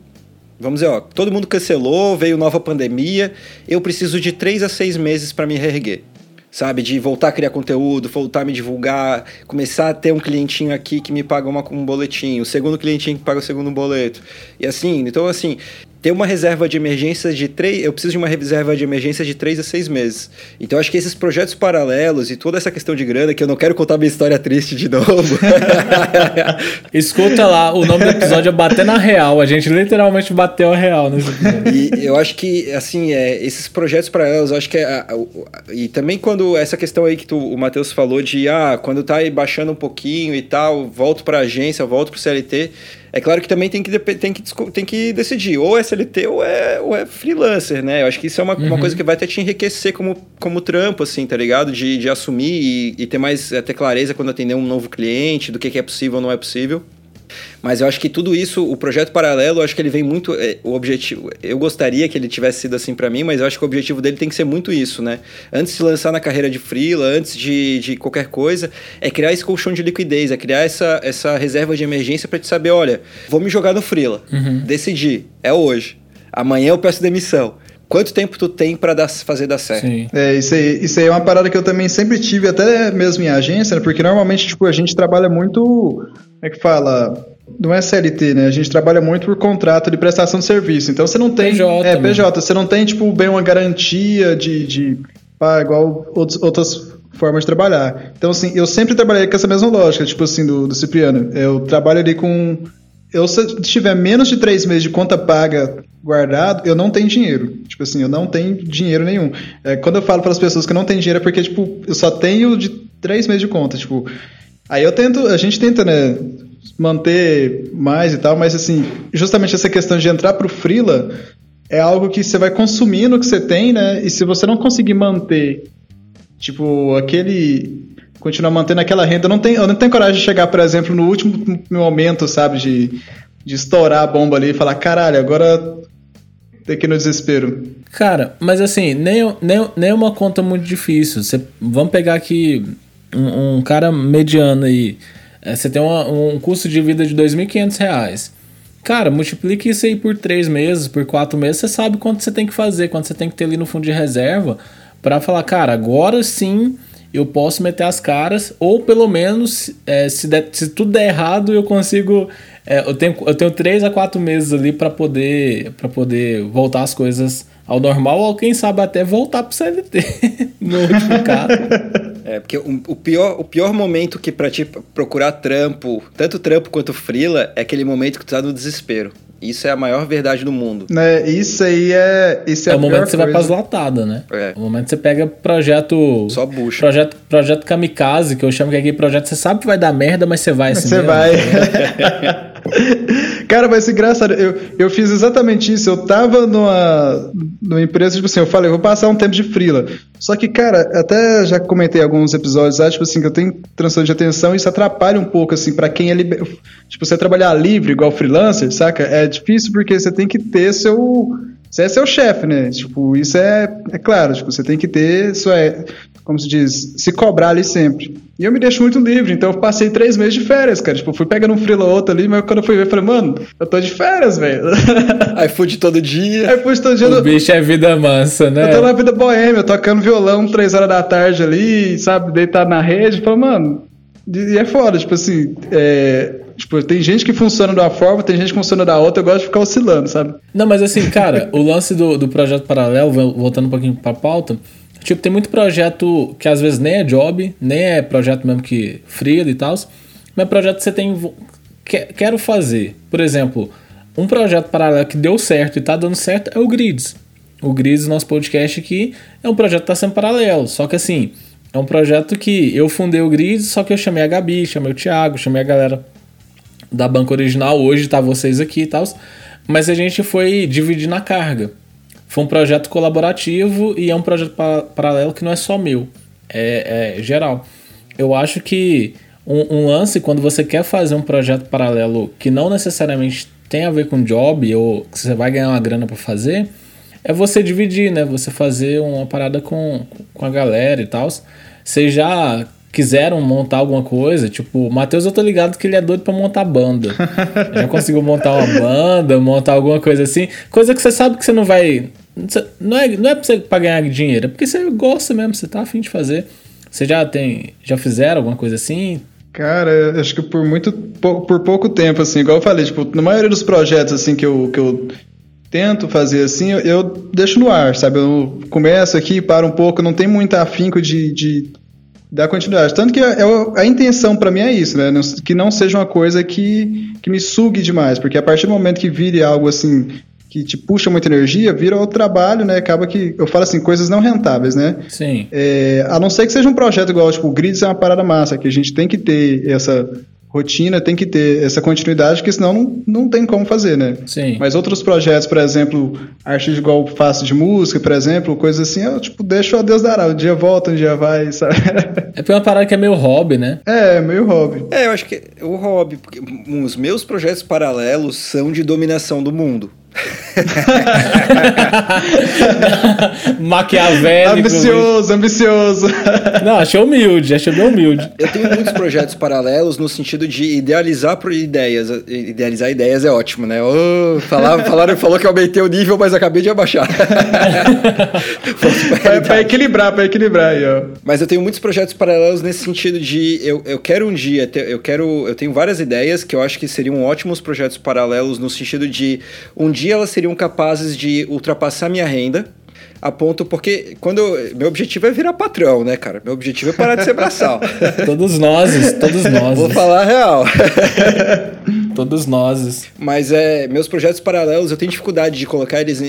vamos dizer, ó, todo mundo cancelou, veio nova pandemia, eu preciso de três a seis meses para me reerguer. Sabe, de voltar a criar conteúdo, voltar a me divulgar, começar a ter um clientinho aqui que me paga uma, um boletinho, o segundo clientinho que paga o segundo boleto. E assim, então assim, ter uma reserva de emergência de três. Eu preciso de uma reserva de emergência de três a seis meses. Então acho que esses projetos paralelos e toda essa questão de grana, que eu não quero contar minha história triste de novo. (laughs) Escuta lá, o nome do episódio é Bater na Real. A gente literalmente bateu a real nesse episódio. E eu acho que, assim, é, esses projetos paralelos, eu acho que é. A, a, e também quando essa questão aí que tu, o Matheus falou de, ah, quando tá aí baixando um pouquinho e tal, volto pra agência, volto pro CLT É claro que também tem que, tem que, tem que decidir, ou é CLT ou é, ou é freelancer, né? Eu acho que isso é uma, uhum. uma coisa que vai até te enriquecer como, como trampo, assim, tá ligado? De, de assumir e, e ter mais, ter clareza quando atender um novo cliente, do que, que é possível ou não é possível. Mas eu acho que tudo isso, o projeto paralelo, eu acho que ele vem muito. É, o objetivo. Eu gostaria que ele tivesse sido assim para mim, mas eu acho que o objetivo dele tem que ser muito isso, né? Antes de se lançar na carreira de freela, antes de, de qualquer coisa, é criar esse colchão de liquidez, é criar essa, essa reserva de emergência para te saber: olha, vou me jogar no freela, uhum. decidir, é hoje. Amanhã eu peço demissão. Quanto tempo tu tem para fazer dar certo? Sim. É, isso aí, isso aí é uma parada que eu também sempre tive, até mesmo em agência, né? porque normalmente, tipo, a gente trabalha muito, como é que fala? Não é CLT, né? A gente trabalha muito por contrato de prestação de serviço. Então você não tem. PJ. É, PJ. Você não tem, tipo, bem uma garantia de. de pá, igual outros, outras formas de trabalhar. Então, assim, eu sempre trabalhei com essa mesma lógica, tipo assim, do, do Cipriano. Eu trabalho ali com eu se tiver menos de três meses de conta paga guardado, eu não tenho dinheiro. Tipo assim, eu não tenho dinheiro nenhum. É, quando eu falo para as pessoas que eu não tenho dinheiro é porque, tipo, eu só tenho de três meses de conta. Tipo, aí eu tento, a gente tenta, né, manter mais e tal, mas assim, justamente essa questão de entrar pro Freela é algo que você vai consumindo o que você tem, né? E se você não conseguir manter, tipo, aquele continuar mantendo aquela renda. Eu não tenho, eu não tenho coragem de chegar, por exemplo, no último momento, sabe, de, de estourar a bomba ali e falar, caralho, agora tem que ir no desespero. Cara, mas assim, nem, nem, nem uma conta muito difícil. Você, vamos pegar aqui um, um cara mediano aí. É, você tem uma, um custo de vida de R$ 2.500. Cara, multiplique isso aí por três meses, por quatro meses, você sabe quanto você tem que fazer, quanto você tem que ter ali no fundo de reserva para falar, cara, agora sim eu posso meter as caras, ou pelo menos, é, se, der, se tudo der errado, eu consigo. É, eu, tenho, eu tenho três a quatro meses ali para poder, poder voltar as coisas ao normal, ou quem sabe até voltar pro CLT (laughs) no último caso. É, porque o, o, pior, o pior momento que para te procurar trampo, tanto trampo quanto frila, é aquele momento que tu tá no desespero. Isso é a maior verdade do mundo. Né, isso aí é. Isso é, é o momento que você coisa. vai pra latada, né? É. O momento que você pega projeto. Só bucha. Projeto, projeto kamikaze, que eu chamo que é aquele projeto. Você sabe que vai dar merda, mas você vai assim. Você vai. (laughs) Cara, vai ser engraçado. Eu, eu fiz exatamente isso. Eu tava numa, numa empresa, tipo assim, eu falei, eu vou passar um tempo de frila. Só que, cara, até já comentei alguns episódios, ah, tipo assim, que eu tenho transtorno de atenção e isso atrapalha um pouco, assim, para quem é liber... Tipo, você trabalhar livre, igual freelancer, saca? É difícil porque você tem que ter seu. Você é seu chefe, né? Tipo, isso é, é claro, tipo, você tem que ter sua, como se diz, se cobrar ali sempre. E eu me deixo muito livre, então eu passei três meses de férias, cara. Tipo, fui pegando um frila outro ali, mas quando eu fui ver, eu falei, mano, eu tô de férias, velho. (laughs) iFood todo dia. iFood todo dia. O bicho é vida mansa, né? Eu tô na vida boêmia, tocando violão três horas da tarde ali, sabe, deitado na rede. Falei, mano, e é foda, tipo assim, é, Tipo, tem gente que funciona de uma forma, tem gente que funciona da outra, eu gosto de ficar oscilando, sabe? Não, mas assim, cara, o lance do, do projeto paralelo, voltando um pouquinho pra pauta, tipo, tem muito projeto que às vezes nem é job, nem é projeto mesmo que freela e tal, mas é projeto que você tem. Que, quero fazer. Por exemplo, um projeto paralelo que deu certo e tá dando certo é o Grids. O Grids, nosso podcast aqui, é um projeto que tá sendo paralelo. Só que assim, é um projeto que eu fundei o Grids, só que eu chamei a Gabi, chamei o Thiago, chamei a galera da banca original, hoje tá vocês aqui e tal, mas a gente foi dividir na carga. Foi um projeto colaborativo e é um projeto paralelo que não é só meu, é, é geral. Eu acho que um, um, lance, quando você quer fazer um projeto paralelo que não necessariamente tem a ver com job ou que você vai ganhar uma grana para fazer, é você dividir, né? Você fazer uma parada com, com a galera e tal. Você já quiseram montar alguma coisa, tipo, o Matheus eu tô ligado que ele é doido pra montar banda. (laughs) Já conseguiu montar uma banda, montar alguma coisa assim. Coisa que você sabe que você não vai. Não é, não é pra, você, pra ganhar dinheiro, é porque você gosta mesmo, você tá afim de fazer. Você já tem. Já fizeram alguma coisa assim? Cara, acho que por muito por pouco tempo, assim, igual eu falei, tipo, na maioria dos projetos assim que eu, que eu tento fazer assim, eu, eu deixo no ar, sabe? Eu começo aqui, paro um pouco, não tem muito afinco de, de dar continuidade. Tanto que a, é, a intenção para mim é isso, né? Que não seja uma coisa que, que me sugue demais, porque a partir do momento que vire algo assim que te puxa muita energia, vira outro trabalho, né? Acaba que, eu falo assim, coisas não rentáveis, né? Sim. É, a não ser que seja um projeto igual, tipo, o Grids é uma parada massa, que a gente tem que ter essa rotina, tem que ter essa continuidade, porque senão não, não tem como fazer, né? Sim. Mas outros projetos, por exemplo, arte igual faço de música, por exemplo, coisa assim, eu tipo, deixo a Deus dará. Um dia volta, um dia vai, (laughs) sabe? É porque é uma parada que é meio hobby, né? É, meio hobby. É, eu acho que é o hobby, porque os meus projetos paralelos são de dominação do mundo. (laughs) Maquiavélico. Ambicioso, ambicioso. Não, achei humilde, achei bem humilde. Eu tenho muitos projetos paralelos no sentido de idealizar por ideias. Idealizar ideias é ótimo, né? Oh, falar, falaram, falou que eu aumentei o nível, mas acabei de abaixar. (laughs) pra, pra, equilibrar, pra equilibrar aí, ó. Mas eu tenho muitos projetos paralelos nesse sentido de eu, eu quero um dia, ter, eu quero. Eu tenho várias ideias que eu acho que seriam ótimos projetos paralelos no sentido de um dia elas seriam capazes de ultrapassar minha renda a ponto porque quando eu, meu objetivo é virar patrão, né, cara? Meu objetivo é parar de ser braçal. (laughs) todos nós, todos nós. Vou falar a real. (laughs) todos nós. Mas é, meus projetos paralelos, eu tenho dificuldade de colocar eles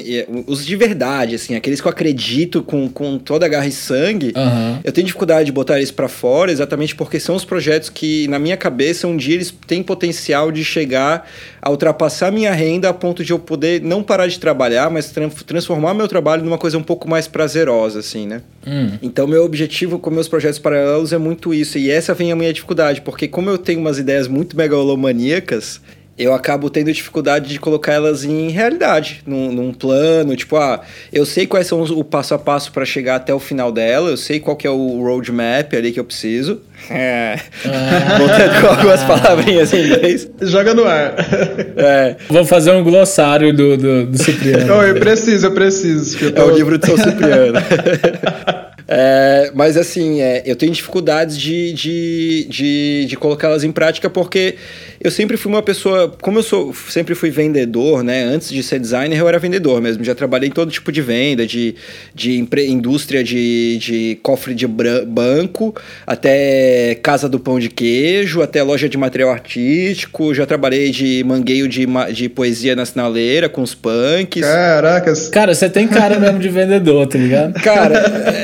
os de verdade, assim, aqueles que eu acredito com, com toda a garra e sangue. Uhum. Eu tenho dificuldade de botar eles para fora, exatamente porque são os projetos que na minha cabeça um dia eles têm potencial de chegar a ultrapassar minha renda a ponto de eu poder não parar de trabalhar, mas tra transformar meu trabalho numa coisa um pouco mais prazerosa, assim, né? Hum. Então, meu objetivo com meus projetos paralelos é muito isso. E essa vem a minha dificuldade, porque como eu tenho umas ideias muito megalomaníacas, eu acabo tendo dificuldade de colocar elas em realidade, num, num, plano, tipo, ah, eu sei quais são os, o passo a passo para chegar até o final dela, eu sei qual que é o roadmap ali que eu preciso. (laughs) É. Ah. Voltando com algumas palavrinhas em inglês. Joga no ar. É. Vou fazer um glossário do, do, do Cipriano. oh, eu preciso, eu preciso. Eu tô... É o livro de São Cipriano. (laughs) É, mas assim, é, eu tenho dificuldades de, de, de, de colocá-las em prática porque eu sempre fui uma pessoa, como eu sou, sempre fui vendedor, né? Antes de ser designer, eu era vendedor mesmo. Já trabalhei em todo tipo de venda, de, de indústria de, de cofre de banco, até casa do pão de queijo, até loja de material artístico. Já trabalhei de mangueio de, de poesia na sinaleira com os punks. Caracas. Cara, você tem cara mesmo de vendedor, tá ligado? Cara,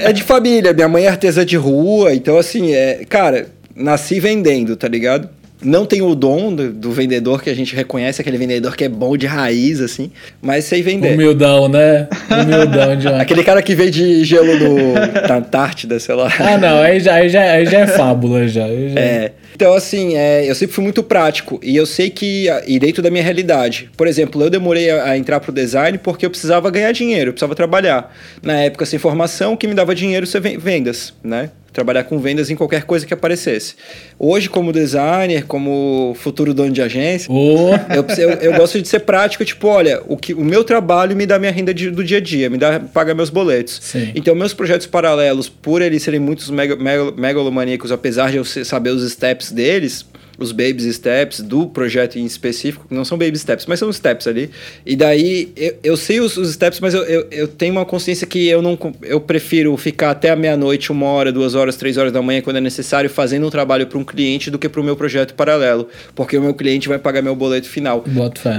é de família. Minha mãe é artesã de rua, então assim, é. Cara, nasci vendendo, tá ligado? não tem o dom do, do, vendedor que a gente reconhece, aquele vendedor que é bom de raiz, assim, mas sei vender. Humildão, né? Humildão de (laughs) Aquele cara que veio de gelo no, na (laughs) Antártida, sei lá. Ah, não, aí já, aí já, aí já é fábula, já. já... É. Então, assim, é, eu sempre fui muito prático e eu sei que, e dentro da minha realidade. Por exemplo, eu demorei a, a entrar pro design porque eu precisava ganhar dinheiro, eu precisava trabalhar. Na época, sem formação, o que me dava dinheiro ser vendas, né? Trabalhar com vendas em qualquer coisa que aparecesse. Hoje, como designer, como futuro dono de agência, oh. eu, eu, eu, gosto de ser prático, tipo, olha, o, que, o meu trabalho me dá minha renda de, do dia a dia, me dá, paga meus boletos. Sim. Então, meus projetos paralelos, por eles serem muitos megalomaníacos, apesar de eu saber os steps deles, os baby steps do projeto em específico, não são baby steps, mas são steps ali. E daí eu, eu sei os, os steps, mas eu, eu, eu, tenho uma consciência que eu não eu prefiro ficar até a meia-noite, uma hora, duas horas, três horas da manhã, quando é necessário, fazendo um trabalho para um cliente do que para o meu projeto paralelo. Porque o meu cliente vai pagar meu boleto final.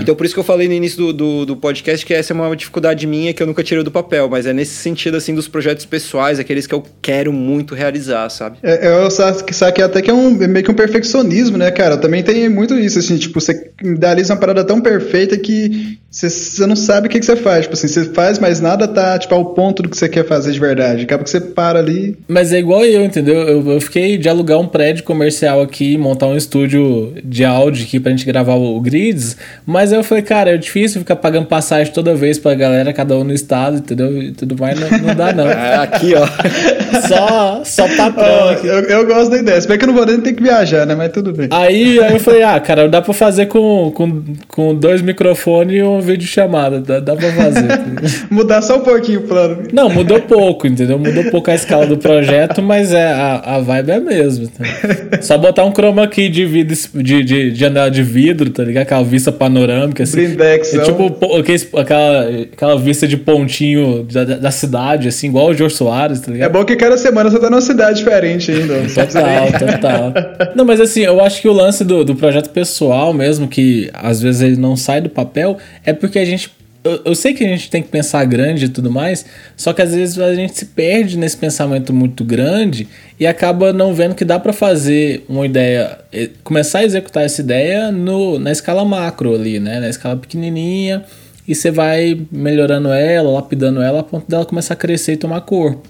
Então por isso que eu falei no início do, do, do, podcast que essa é uma dificuldade minha que eu nunca tirei do papel, mas é nesse sentido assim dos projetos pessoais, aqueles que eu quero muito realizar, sabe? É, eu saquei até que é um meio que um perfeccionismo, né? Cara? Também tem muito isso, assim, tipo, você idealiza uma parada tão perfeita que você, não sabe o que, que você faz. Tipo assim, você faz, mas nada tá, tipo, ao ponto do que você quer fazer de verdade. Acaba que você para ali. Mas é igual eu, entendeu? Eu, eu fiquei de alugar um prédio comercial aqui, montar um estúdio de áudio aqui pra gente gravar o Grids, mas eu falei, cara, é difícil ficar pagando passagem toda vez pra galera, cada um no estado, entendeu? E tudo mais, não, não dá, não. (laughs) É, aqui, ó. (laughs) Só, só patrão aqui. Eu, eu gosto da ideia. Se bem que eu não vou nem ter que viajar, né? Mas tudo bem. Aí, aí eu falei, ah, cara, dá pra fazer com, com, com dois microfones e um vídeo chamada, dá, dá pra fazer. (laughs) Mudar só um pouquinho o plano. Não, mudou pouco, entendeu? Mudou pouco a escala do projeto, mas é, a, a vibe é a mesma. Tá? Só botar um chroma key de, vidro, de, de, de janela de vidro, tá ligado? Aquela vista panorâmica, assim. Blindex, é tipo aquela, aquela vista de pontinho da, da cidade, assim, igual o Jorge Soares, tá ligado? É bom que cada semana você tá numa cidade diferente ainda. Total, total. Não, mas assim, eu acho que o lance do, do projeto pessoal mesmo, que às vezes ele não sai do papel, é porque a gente eu, eu, sei que a gente tem que pensar grande e tudo mais, só que às vezes a gente se perde nesse pensamento muito grande e acaba não vendo que dá para fazer uma ideia, começar a executar essa ideia no, na escala macro ali, né? Na escala pequenininha e você vai melhorando ela, lapidando ela a ponto dela começar a crescer e tomar corpo.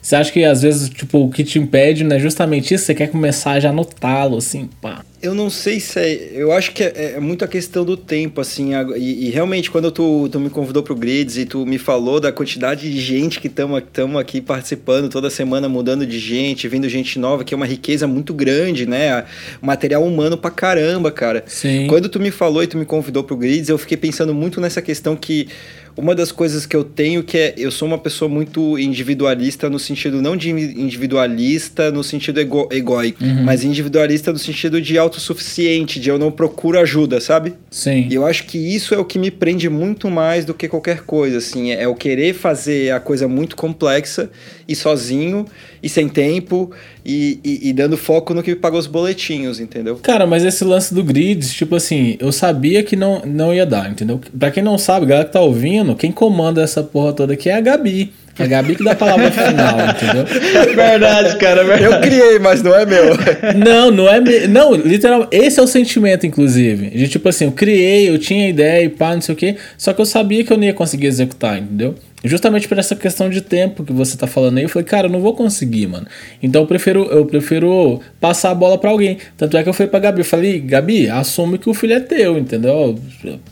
Você acha que às vezes, tipo, o que te impede não é justamente isso? Você quer começar já no talo, assim, pá. Eu não sei se é. Eu acho que é, é muito a questão do tempo, assim. E, e, realmente, quando tu, tu me convidou pro Grids e tu me falou da quantidade de gente que estamos aqui participando toda semana, mudando de gente, vindo gente nova, que é uma riqueza muito grande, né? Material humano pra caramba, cara. Sim. Quando tu me falou e tu me convidou pro Grids, eu fiquei pensando muito nessa questão que uma das coisas que eu tenho que é eu sou uma pessoa muito individualista no sentido não de individualista no sentido ego, egóico, uhum. mas individualista no sentido de autossuficiente, de eu não procuro ajuda, sabe? Sim. E eu acho que isso é o que me prende muito mais do que qualquer coisa, assim, é o querer fazer a coisa muito complexa e sozinho e sem tempo e, e, e, dando foco no que paga os boletinhos, entendeu? Cara, mas esse lance do grid, tipo assim, eu sabia que não, não ia dar, entendeu? Pra quem não sabe, galera que tá ouvindo, quem comanda essa porra toda aqui é a Gabi. A Gabi que dá a palavra final, entendeu? (laughs) Verdade, cara. Verdade. Eu criei, mas não é meu. (laughs) Não, não é meu. Não, literal, esse é o sentimento, inclusive. De tipo assim, eu criei, eu tinha ideia e pá, não sei o quê. Só que eu sabia que eu não ia conseguir executar, entendeu? Justamente por essa questão de tempo que você tá falando aí, eu falei, cara, eu não vou conseguir, mano. Então eu prefiro, eu prefiro passar a bola para alguém. Tanto é que eu fui pra Gabi, eu falei, Gabi, assume que o filho é teu, entendeu?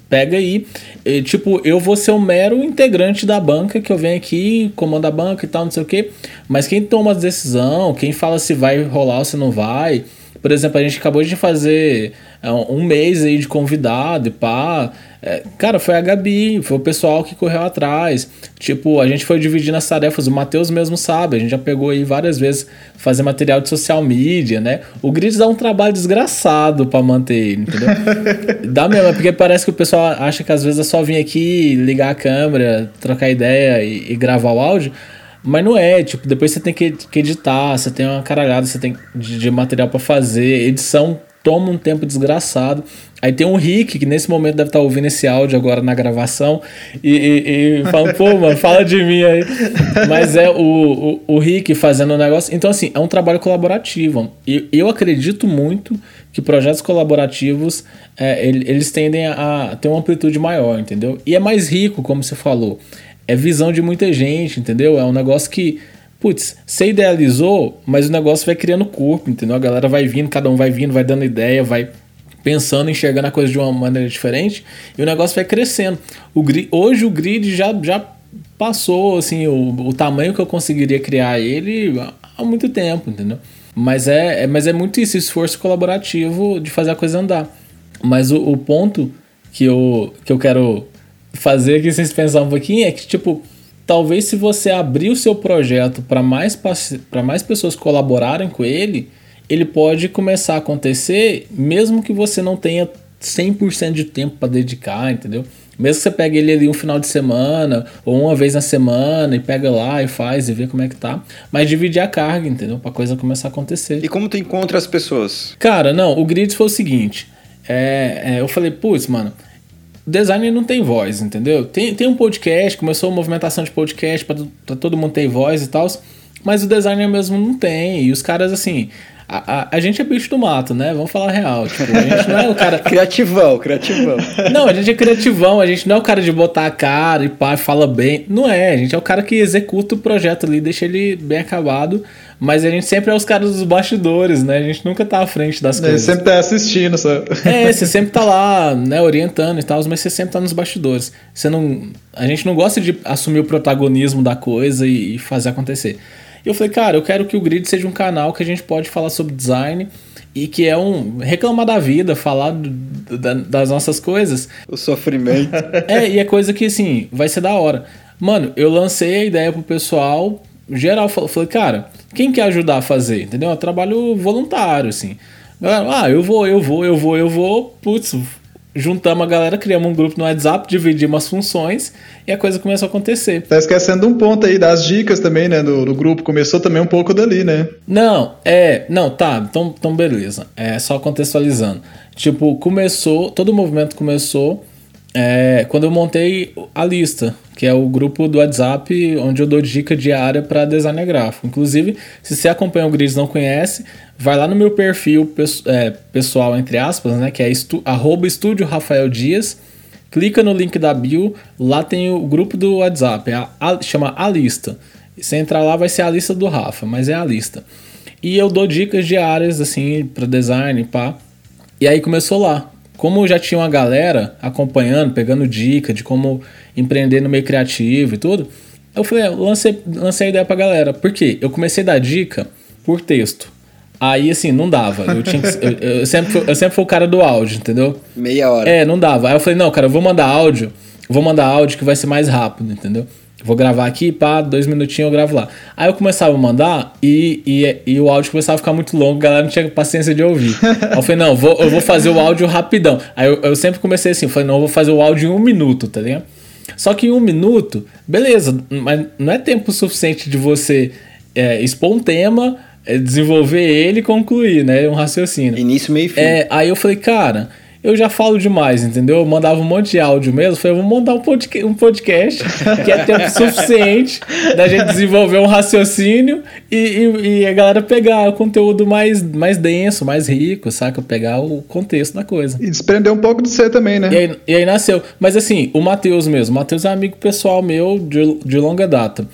Pega aí. E, tipo, eu vou ser o um mero integrante da banca, que eu venho aqui, comando a banca e tal, não sei o quê. Mas quem toma a decisão, quem fala se vai rolar ou se não vai. Por exemplo, a gente acabou de fazer um mês aí de convidado e pá. É, cara, foi a Gabi, foi o pessoal que correu atrás. Tipo, a gente foi dividindo as tarefas, o Matheus mesmo sabe, a gente já pegou aí várias vezes fazer material de social media, né? O Grid dá um trabalho desgraçado para manter ele, entendeu? (laughs) dá mesmo, é porque parece que o pessoal acha que às vezes é só vir aqui, ligar a câmera, trocar ideia e, e gravar o áudio. Mas não é, tipo, depois você tem que, editar, você tem uma caralhada, você tem de, de material para fazer, edição toma um tempo desgraçado. Aí tem um Rick, que nesse momento deve estar tá ouvindo esse áudio agora na gravação, e, e, e fala, pô, mano, fala de mim aí. Mas é o, o, o Rick fazendo o negócio. Então, assim, é um trabalho colaborativo. E eu acredito muito que projetos colaborativos é, eles tendem a ter uma amplitude maior, entendeu? E é mais rico, como você falou. É visão de muita gente, entendeu? É um negócio que Putz, você idealizou, mas o negócio vai criando corpo, entendeu? A galera vai vindo, cada um vai vindo, vai dando ideia, vai pensando, enxergando a coisa de uma maneira diferente e o negócio vai crescendo. O hoje o grid já, já passou assim o, o tamanho que eu conseguiria criar ele há muito tempo, entendeu? Mas é, é mas é muito isso, esforço colaborativo de fazer a coisa andar. Mas o, o ponto que eu, que eu quero fazer aqui, vocês pensar um pouquinho, é que, tipo, talvez se você abrir o seu projeto para mais, para mais pessoas colaborarem com ele, ele pode começar a acontecer mesmo que você não tenha 100% de tempo para dedicar, entendeu? Mesmo que você pegue ele ali um final de semana ou uma vez na semana e pega lá e faz e vê como é que tá, mas dividir a carga, entendeu? Pra coisa começar a acontecer. E como tu encontra as pessoas? Cara, não, o grid foi o seguinte, é, é, eu falei, putz, mano, design não tem voz, entendeu? Tem, tem um podcast, começou a movimentação de podcast para todo mundo ter voz e tal, mas o designer mesmo não tem. E os caras, assim, a, a, a, gente é bicho do mato, né? Vamos falar real. Tipo, a gente não é o cara. (laughs) criativão, criativão. Não, a gente é criativão, a gente não é o cara de botar a cara e pá, fala bem. Não é, a gente é o cara que executa o projeto ali, deixa ele bem acabado. Mas a gente sempre é os caras dos bastidores, né? A gente nunca tá à frente das coisas. Sempre tá assistindo, sabe? É, você sempre tá lá, né, orientando e tal, mas você sempre tá nos bastidores. Você não. A gente não gosta de assumir o protagonismo da coisa e, e fazer acontecer. E eu falei, cara, eu quero que o Grid seja um canal que a gente pode falar sobre design e que é um reclamar da vida, falar do, da, das nossas coisas. O sofrimento. (laughs) É, e é coisa que assim, vai ser da hora. Mano, eu lancei a ideia pro pessoal, geral, falei, cara, quem quer ajudar a fazer? Entendeu? É um trabalho voluntário, assim. Galera, ah, eu vou, eu vou, eu vou, eu vou. Putz, juntamos a galera, criamos um grupo no WhatsApp, dividimos as funções e a coisa começou a acontecer. Tá esquecendo um ponto aí das dicas também, né, do, do grupo. Começou também um pouco dali, né? Não, é. Não, tá. Então, então beleza. É só contextualizando. Tipo, começou, todo o movimento começou é, quando eu montei a lista, que é o grupo do WhatsApp onde eu dou dica diária para designer gráfico. Inclusive, se você acompanha o Gris e não conhece, vai lá no meu perfil é, pessoal, entre aspas, né, que é estu, arroba estúdio Rafael Dias, clica no link da bio, lá tem o grupo do WhatsApp, é a, a, chama A Lista. Se entrar lá vai ser a lista do Rafa, mas é a lista. E eu dou dicas diárias, assim, para design, pá. E aí começou lá. Como já tinha uma galera acompanhando, pegando dica de como empreender no meio criativo e tudo, eu falei, eu lancei, lancei a ideia pra galera. Por quê? Eu comecei a dar dica por texto. Aí, assim, não dava. Eu, tinha que, eu, eu, sempre, fui, eu sempre fui o cara do áudio, entendeu? Meia hora. É, não dava. Aí eu falei, não, cara, eu vou mandar áudio. Vou mandar áudio que vai ser mais rápido, entendeu? Vou gravar aqui, pá, dois minutinhos eu gravo lá. Aí eu começava a mandar e, e, e o áudio começava a ficar muito longo, a galera não tinha paciência de ouvir. Aí (laughs) eu falei, não, vou, eu vou fazer o áudio rapidão. Aí eu, eu sempre comecei assim, eu falei, não, eu vou fazer o áudio em um minuto, tá ligado? Só que em um minuto, beleza, mas não é tempo suficiente de você é, expor um tema, é, desenvolver ele e concluir, né? Um raciocínio. Início, meio e fim. É, aí eu falei, cara eu já falo demais, entendeu? Eu mandava um monte de áudio mesmo. Falei, vou montar um podcast, um podcast que é tempo (laughs) suficiente da gente desenvolver um raciocínio e, e, e, a galera pegar o conteúdo mais, mais denso, mais rico, saca? Pegar o contexto da coisa. E desprender um pouco do você também, né? E aí, e aí nasceu. Mas assim, o Matheus mesmo. O Matheus é um amigo pessoal meu de, de longa data.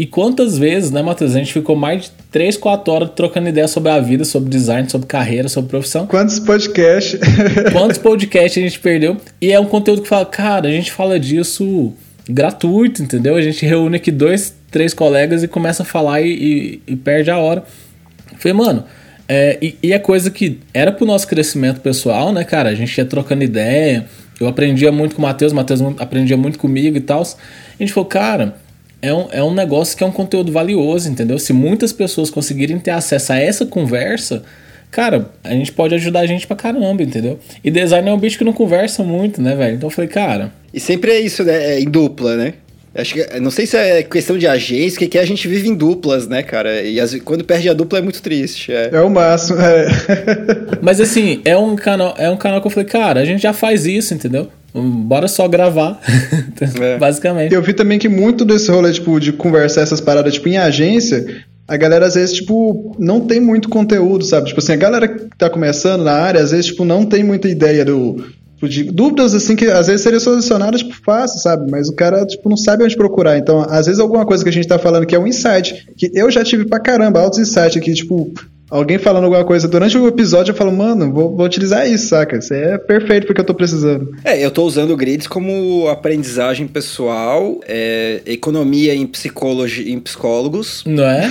E quantas vezes, né, Matheus? A gente ficou mais de 3, 4 horas trocando ideia sobre a vida, sobre design, sobre carreira, sobre profissão. Quantos podcasts? (laughs) Quantos podcasts a gente perdeu? E é um conteúdo que fala, cara, a gente fala disso gratuito, entendeu? A gente reúne aqui dois, três colegas e começa a falar e, e, e perde a hora. Falei, mano, é, e, e é coisa que era pro nosso crescimento pessoal, né, cara? A gente ia trocando ideia. Eu aprendia muito com o Matheus, o Matheus aprendia muito comigo e tal. A gente falou, cara, é um, é um negócio que é um conteúdo valioso, entendeu? Se muitas pessoas conseguirem ter acesso a essa conversa, cara, a gente pode ajudar a gente pra caramba, entendeu? E design é um bicho que não conversa muito, né, velho? Então eu falei, cara. E sempre é isso, né? É em dupla, né? Acho que, não sei se é questão de agência, que, que a gente vive em duplas, né, cara? E as, quando perde a dupla é muito triste. É, é o máximo. É. Mas assim, é um canal, é um canal que eu falei, cara, a gente já faz isso, entendeu? Bora só gravar. (laughs) é. Basicamente. Eu vi também que muito desse rolê, tipo, de conversar essas paradas, tipo, em agência, a galera às vezes, tipo, não tem muito conteúdo, sabe? Tipo assim, a galera que tá começando na área, às vezes, tipo, não tem muita ideia do. Tipo, de dúvidas, assim, que às vezes seriam solucionadas, tipo, fácil, sabe? Mas o cara, tipo, não sabe onde procurar. Então, às vezes, alguma coisa que a gente tá falando que é um insight, que eu já tive pra caramba, altos insights aqui, tipo, alguém falando alguma coisa durante o episódio, eu falo, mano, vou, vou utilizar isso, saca? Isso é perfeito porque eu tô precisando. É, eu tô usando o grids como aprendizagem pessoal, é, economia em, psicologia, em psicólogos. Não é?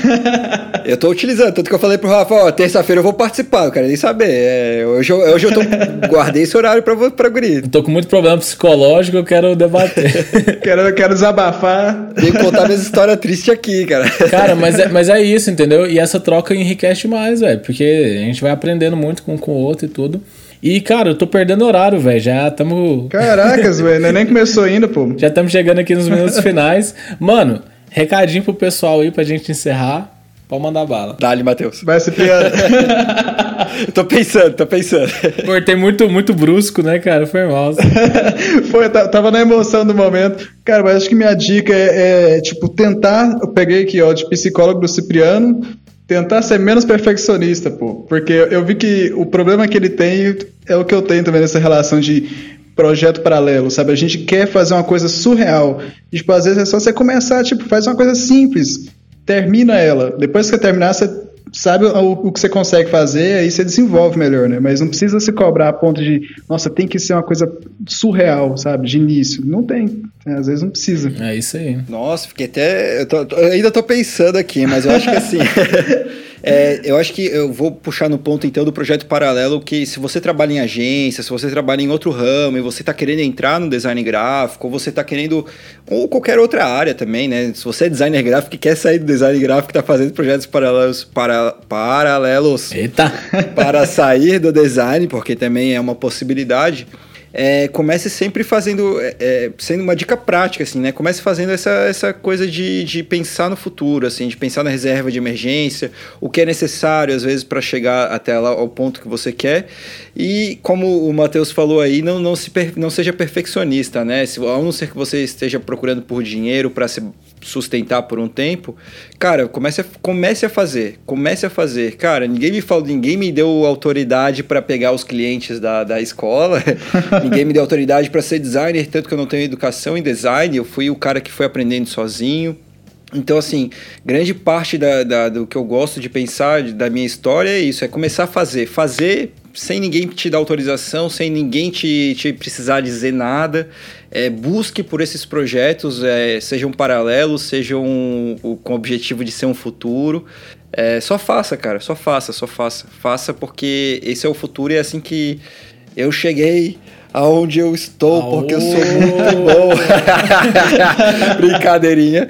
eu tô utilizando, tanto que eu falei pro Rafa, ó, terça-feira eu vou participar, eu quero nem saber. É, hoje, eu, hoje eu tô, (laughs) guardei esse horário pra, pra grid. Eu tô com muito problema psicológico, eu quero debater. (laughs) quero, eu quero desabafar. Tenho que contar minhas histórias tristes aqui, cara. Cara, mas é, mas é isso, entendeu? E essa troca enriquece mais demais, velho. Porque a gente vai aprendendo muito com, com o outro e tudo. E, cara, eu tô perdendo horário, velho. Já estamos. (laughs) Caracas, velho. É nem começou ainda, pô. (laughs) Já estamos chegando aqui nos minutos (laughs) finais. Mano, recadinho pro pessoal aí pra gente encerrar. Pode mandar bala. Dá-lhe, Matheus. Vai ser piada. tô pensando, tô pensando. Cortei muito, muito brusco, né, cara? Foi mal. Foi, tava na emoção do momento. Cara, mas acho que minha dica é, é, tipo, tentar. Eu peguei aqui, ó, de psicólogo do Cipriano tentar ser menos perfeccionista, pô. Porque eu vi que o problema que ele tem é o que eu tenho também nessa relação de projeto paralelo, sabe? A gente quer fazer uma coisa surreal. E, tipo, às vezes é só você começar, tipo, faz uma coisa simples, termina ela. Depois que terminar, você sabe o, o, que você consegue fazer, aí você desenvolve melhor, né? Mas não precisa se cobrar a ponto de, nossa, tem que ser uma coisa surreal, sabe? De início. Não tem. É, às vezes não precisa. É isso aí. Nossa, fiquei até. Eu, tô, eu ainda tô pensando aqui, mas eu acho que assim. (laughs) É, eu acho que eu vou puxar no ponto então do projeto paralelo que se você trabalha em agência, se você trabalha em outro ramo e você está querendo entrar no design gráfico, ou você está querendo ou qualquer outra área também, né? Se você é designer gráfico e quer sair do design gráfico, está fazendo projetos paralelos para paralelos Eita. para sair do design, porque também é uma possibilidade. É, comece sempre fazendo, é, é, sendo uma dica prática, assim, né? Comece fazendo essa, essa coisa de, de pensar no futuro, assim, de pensar na reserva de emergência, o que é necessário, às vezes, para chegar até lá ao ponto que você quer. E, como o Matheus falou aí, não, não, se, não seja perfeccionista, né? Se, a não ser que você esteja procurando por dinheiro para se sustentar por um tempo, cara, comece a, comece a fazer, comece a fazer. Cara, ninguém me falou, ninguém me deu autoridade para pegar os clientes da, da escola, (laughs) ninguém me deu autoridade para ser designer, tanto que eu não tenho educação em design, eu fui o cara que foi aprendendo sozinho. Então, assim, grande parte da, da, do que eu gosto de pensar da minha história é isso: é começar a fazer. Fazer sem ninguém te dar autorização, sem ninguém te, te precisar dizer nada. É, busque por esses projetos, é, sejam paralelos, sejam com o objetivo de ser um futuro. É, só faça, cara, só faça, só faça. Faça porque esse é o futuro e é assim que eu cheguei aonde eu estou, Aô. porque eu sou muito bom. (laughs) Brincadeirinha.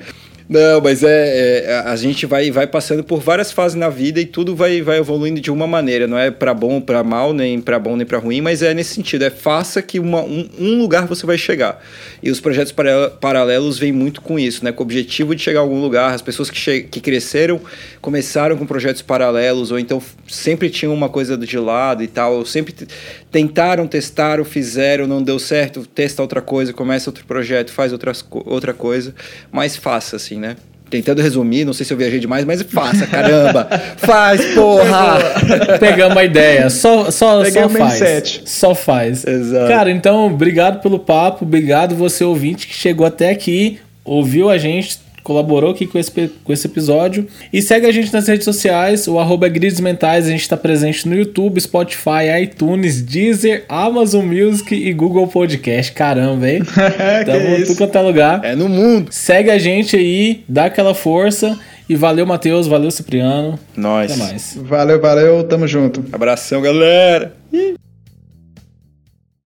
Não, mas é, é, a gente vai, vai passando por várias fases na vida e tudo vai, vai evoluindo de uma maneira. Não é para bom, para mal, nem para bom nem para ruim, mas é nesse sentido. É faça que uma, um, um, lugar você vai chegar. E os projetos paralelos vêm muito com isso, né? Com o objetivo de chegar a algum lugar. As pessoas que, que cresceram começaram com projetos paralelos ou então sempre tinham uma coisa de lado e tal. Sempre tentaram, testaram, fizeram, não deu certo, testa outra coisa, começa outro projeto, faz outras, outra coisa, mas faça assim, né? Tentando resumir, não sei se eu viajei demais, mas faça, caramba! (laughs) faz, porra! Pegamos a ideia, só, só, só faz. Só faz. Exato. Cara, então, obrigado pelo papo, obrigado você ouvinte que chegou até aqui, ouviu a gente, colaborou aqui com esse, com esse episódio. E segue a gente nas redes sociais, o arroba é Mentais, a gente está presente no YouTube, Spotify, iTunes, Deezer, Amazon Music e Google Podcast. Caramba, hein? (laughs) Tamo em tudo quanto é lugar. É no mundo. Segue a gente aí, dá aquela força. E valeu, Matheus, valeu, Cipriano. Nós. Até mais. Valeu, valeu, tamo junto. Abração, galera. Ih.